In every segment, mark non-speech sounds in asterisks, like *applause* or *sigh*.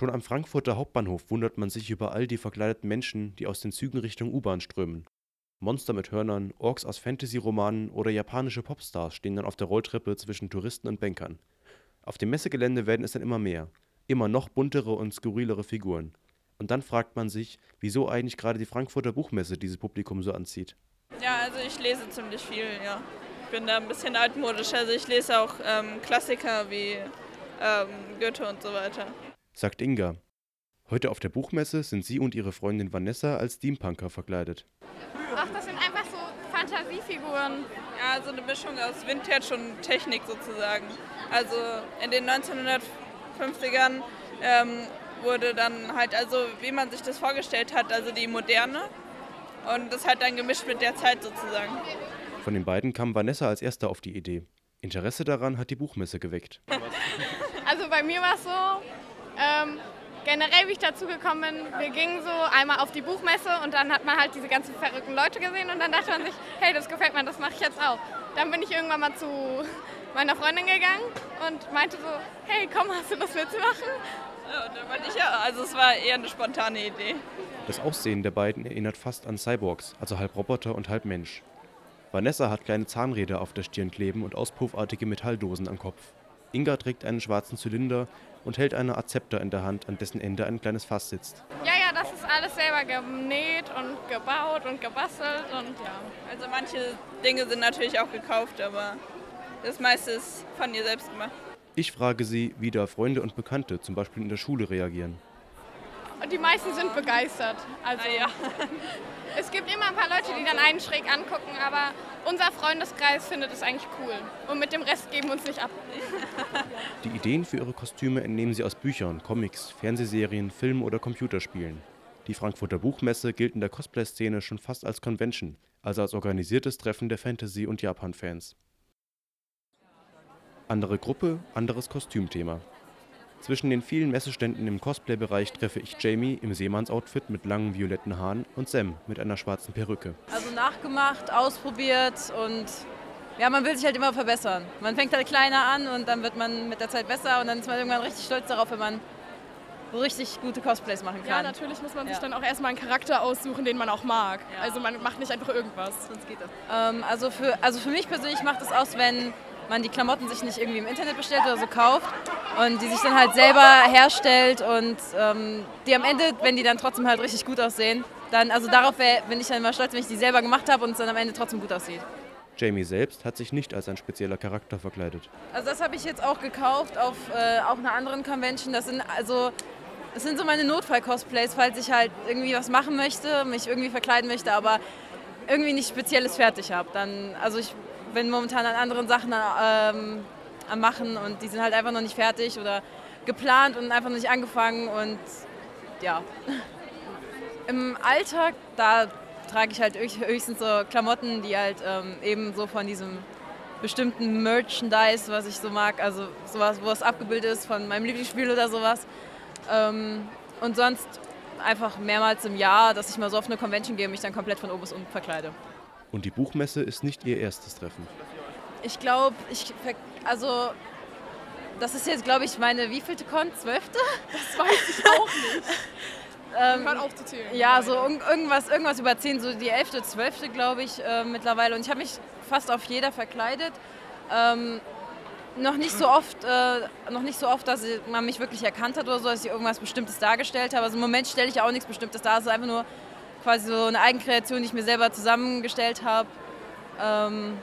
Schon am Frankfurter Hauptbahnhof wundert man sich über all die verkleideten Menschen, die aus den Zügen Richtung U-Bahn strömen. Monster mit Hörnern, Orks aus Fantasy-Romanen oder japanische Popstars stehen dann auf der Rolltreppe zwischen Touristen und Bankern. Auf dem Messegelände werden es dann immer mehr, immer noch buntere und skurrilere Figuren. Und dann fragt man sich, wieso eigentlich gerade die Frankfurter Buchmesse dieses Publikum so anzieht. Ja, also ich lese ziemlich viel, ja. Ich bin da ein bisschen altmodisch, also ich lese auch ähm, Klassiker wie ähm, Goethe und so weiter. Sagt Inga. Heute auf der Buchmesse sind sie und ihre Freundin Vanessa als Steampunker verkleidet. Ach, das sind einfach so Fantasiefiguren. Ja, so eine Mischung aus Vintage und Technik sozusagen. Also in den 1950ern ähm, wurde dann halt, also wie man sich das vorgestellt hat, also die moderne und das halt dann gemischt mit der Zeit sozusagen. Von den beiden kam Vanessa als erster auf die Idee. Interesse daran hat die Buchmesse geweckt. Also bei mir war es so, ähm, generell wie ich dazu gekommen bin, wir gingen so einmal auf die Buchmesse und dann hat man halt diese ganzen verrückten Leute gesehen und dann dachte man sich, hey, das gefällt mir, das mache ich jetzt auch. Dann bin ich irgendwann mal zu meiner Freundin gegangen und meinte so, hey, komm, hast du das mitzumachen? Ja, und dann meinte ich ja, also es war eher eine spontane Idee. Das Aussehen der beiden erinnert fast an Cyborgs, also halb Roboter und halb Mensch. Vanessa hat kleine Zahnräder auf der Stirn kleben und auspuffartige Metalldosen am Kopf. Inga trägt einen schwarzen Zylinder und hält eine Art Zepter in der Hand, an dessen Ende ein kleines Fass sitzt. Ja, ja, das ist alles selber genäht und gebaut und gebastelt und ja. Also manche Dinge sind natürlich auch gekauft, aber das meiste ist von ihr selbst gemacht. Ich frage sie, wie da Freunde und Bekannte zum Beispiel in der Schule reagieren. Und die meisten sind begeistert. Also Ah, ja. es gibt immer ein paar Leute, die dann einen schräg angucken, aber unser Freundeskreis findet es eigentlich cool. Und mit dem Rest geben wir uns nicht ab. *laughs* Die Ideen für ihre Kostüme entnehmen sie aus Büchern, Comics, Fernsehserien, Filmen oder Computerspielen. Die Frankfurter Buchmesse gilt in der Cosplay-Szene schon fast als Convention, also als organisiertes Treffen der Fantasy- und Japan-Fans. Andere Gruppe, anderes Kostümthema. Zwischen den vielen Messeständen im Cosplay-Bereich treffe ich Jamie im Seemannsoutfit mit langen violetten Haaren und Sam mit einer schwarzen Perücke. Also nachgemacht, ausprobiert und ja, man will sich halt immer verbessern. Man fängt halt kleiner an und dann wird man mit der Zeit besser und dann ist man irgendwann richtig stolz darauf, wenn man so richtig gute Cosplays machen Ja, kann. natürlich muss man sich Ja. dann auch erstmal einen Charakter aussuchen, den man auch mag. Ja. Also man macht nicht einfach irgendwas. Sonst geht das. Ähm, also, für, also für mich persönlich macht es aus, wenn man die Klamotten sich nicht irgendwie im Internet bestellt oder so kauft und die sich dann halt selber herstellt und ähm, die am Ende, wenn die dann trotzdem halt richtig gut aussehen, dann, also darauf wär, bin ich dann immer stolz, wenn ich die selber gemacht habe und es dann am Ende trotzdem gut aussieht. Jamie selbst hat sich nicht als ein spezieller Charakter verkleidet. Also das habe ich jetzt auch gekauft auf äh, auch einer anderen Convention. Das sind also das sind so meine Notfall-Cosplays, falls ich halt irgendwie was machen möchte, mich irgendwie verkleiden möchte, aber irgendwie nicht Spezielles fertig habe. Dann, also ich bin momentan an anderen Sachen ähm, am machen und die sind halt einfach noch nicht fertig oder geplant und einfach noch nicht angefangen und ja. *laughs* Im Alltag, da trage ich halt höch- höchstens so Klamotten, die halt ähm, eben so von diesem bestimmten Merchandise, was ich so mag, also sowas, wo es abgebildet ist von meinem Lieblingsspiel oder sowas. Ähm, und sonst einfach mehrmals im Jahr, dass ich mal so auf eine Convention gehe und mich dann komplett von oben bis unten verkleide. Und die Buchmesse ist nicht ihr erstes Treffen. Ich glaube, ich ver- also das ist jetzt, glaube ich, meine wievielte Con? Zwölfte? Das weiß ich auch nicht. *laughs* Ähm, Hört auf zu zählen. Ja, so irg- irgendwas, irgendwas über 10, so die 11., 12. glaube ich äh, mittlerweile. Und ich habe mich fast auf jeder verkleidet. Ähm, noch nicht so oft, äh, noch nicht so oft, dass man mich wirklich erkannt hat oder so, dass ich irgendwas Bestimmtes dargestellt habe. Also im Moment stelle ich auch nichts Bestimmtes dar. Es ist einfach nur quasi so eine Eigenkreation, die ich mir selber zusammengestellt habe. Ähm,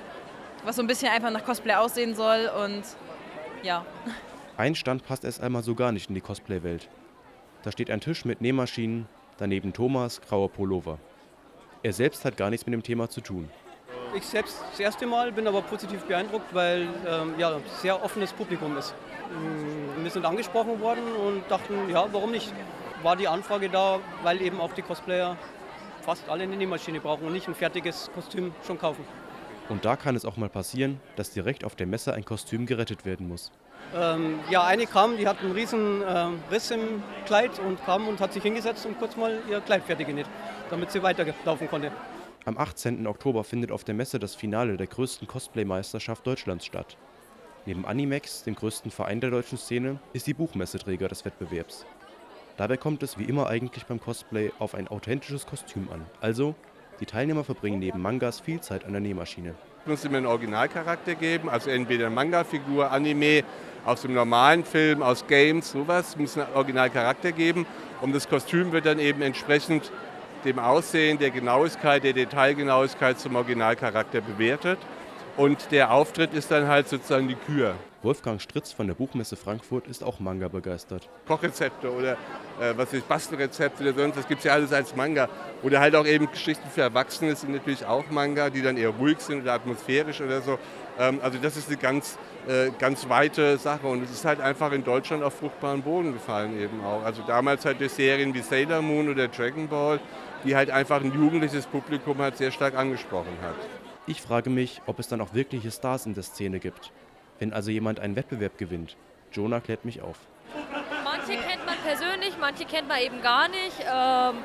was so ein bisschen einfach nach Cosplay aussehen soll. Und ja. Ein Stand passt erst einmal so gar nicht in die Cosplay-Welt. Da steht ein Tisch mit Nähmaschinen, daneben Thomas, grauer Pullover. Er selbst hat gar nichts mit dem Thema zu tun. Ich selbst das erste Mal bin aber positiv beeindruckt, weil ähm, ja ein sehr offenes Publikum ist. Ähm, Wir sind angesprochen worden und dachten, ja, warum nicht? War die Anfrage da, weil eben auch die Cosplayer fast alle eine Nähmaschine brauchen und nicht ein fertiges Kostüm schon kaufen. Und da kann es auch mal passieren, dass direkt auf der Messe ein Kostüm gerettet werden muss. Ähm, ja, eine kam, die hat einen riesen ähm, Riss im Kleid und kam und hat sich hingesetzt und kurz mal ihr Kleid fertig genäht, damit sie weiterlaufen konnte. Am 18. Oktober findet auf der Messe das Finale der größten Cosplay-Meisterschaft Deutschlands statt. Neben Animex, dem größten Verein der deutschen Szene, ist die Buchmesse Träger des Wettbewerbs. Dabei kommt es wie immer eigentlich beim Cosplay auf ein authentisches Kostüm an. Also, die Teilnehmer verbringen neben Mangas viel Zeit an der Nähmaschine. Es muss immer einen Originalcharakter geben, also entweder Manga-Figur, Anime, aus dem normalen Film, aus Games, sowas, muss einen Originalcharakter geben. Und das Kostüm wird dann eben entsprechend dem Aussehen, der Genauigkeit, der Detailgenauigkeit zum Originalcharakter bewertet. Und der Auftritt ist dann halt sozusagen die Kür. Wolfgang Stritz von der Buchmesse Frankfurt ist auch Manga begeistert. Kochrezepte oder äh, was ist Bastelrezepte oder sonst, das gibt es ja alles als Manga. Oder halt auch eben Geschichten für Erwachsene sind natürlich auch Manga, die dann eher ruhig sind oder atmosphärisch oder so. Ähm, also das ist eine ganz, äh, ganz weite Sache und es ist halt einfach in Deutschland auf fruchtbaren Boden gefallen eben auch. Also damals halt durch Serien wie Sailor Moon oder Dragon Ball, die halt einfach ein jugendliches Publikum halt sehr stark angesprochen hat. Ich frage mich, ob es dann auch wirkliche Stars in der Szene gibt. Wenn also jemand einen Wettbewerb gewinnt. Jonah klärt mich auf. Manche kennt man persönlich, manche kennt man eben gar nicht. Ähm,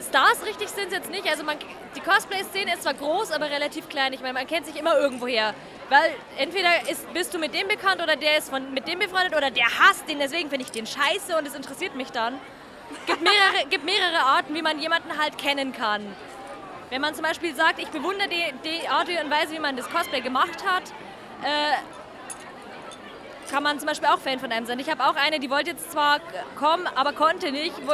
Stars richtig sind es jetzt nicht. Also man, die Cosplay-Szene ist zwar groß, aber relativ klein. Ich meine, man kennt sich immer irgendwoher. Weil entweder ist, bist du mit dem bekannt oder der ist von, mit dem befreundet oder der hasst den, deswegen finde ich den scheiße und es interessiert mich dann. Gibt mehrere, *laughs* gibt mehrere Arten, wie man jemanden halt kennen kann. Wenn man zum Beispiel sagt, ich bewundere die, die Art und Weise, wie man das Cosplay gemacht hat, äh, kann man zum Beispiel auch Fan von einem sein. Ich habe auch eine, die wollte jetzt zwar kommen, aber konnte nicht, wo,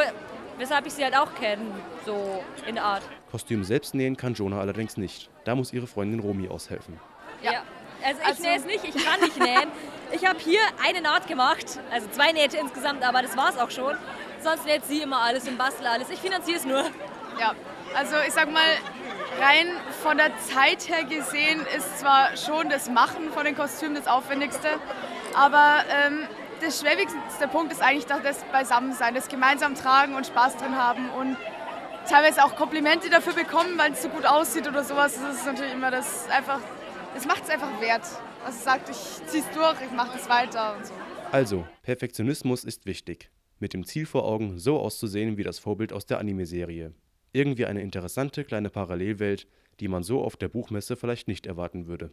weshalb ich sie halt auch kenne, so in der Art. Kostüm selbst nähen kann Jonah allerdings nicht. Da muss ihre Freundin Romy aushelfen. Ja. ja. Also ich also, nähe es nicht, ich kann nicht nähen. Ich habe hier eine Naht gemacht, also zwei Nähte insgesamt, aber das war es auch schon. Sonst näht sie immer alles und bastelt alles. Ich finanziere es nur. Ja, also ich sag mal, rein von der Zeit her gesehen ist zwar schon das Machen von den Kostümen das Aufwendigste, aber ähm, der schwerwiegendste Punkt ist eigentlich das Beisammensein, das gemeinsam tragen und Spaß drin haben und teilweise auch Komplimente dafür bekommen, weil es so gut aussieht oder sowas. Das ist natürlich immer das einfach, es macht es einfach wert. Also sagt, ich zieh's durch, ich mache das weiter und so. Also, Perfektionismus ist wichtig. Mit dem Ziel vor Augen, so auszusehen wie das Vorbild aus der Anime-Serie. Irgendwie eine interessante kleine Parallelwelt, die man so auf der Buchmesse vielleicht nicht erwarten würde.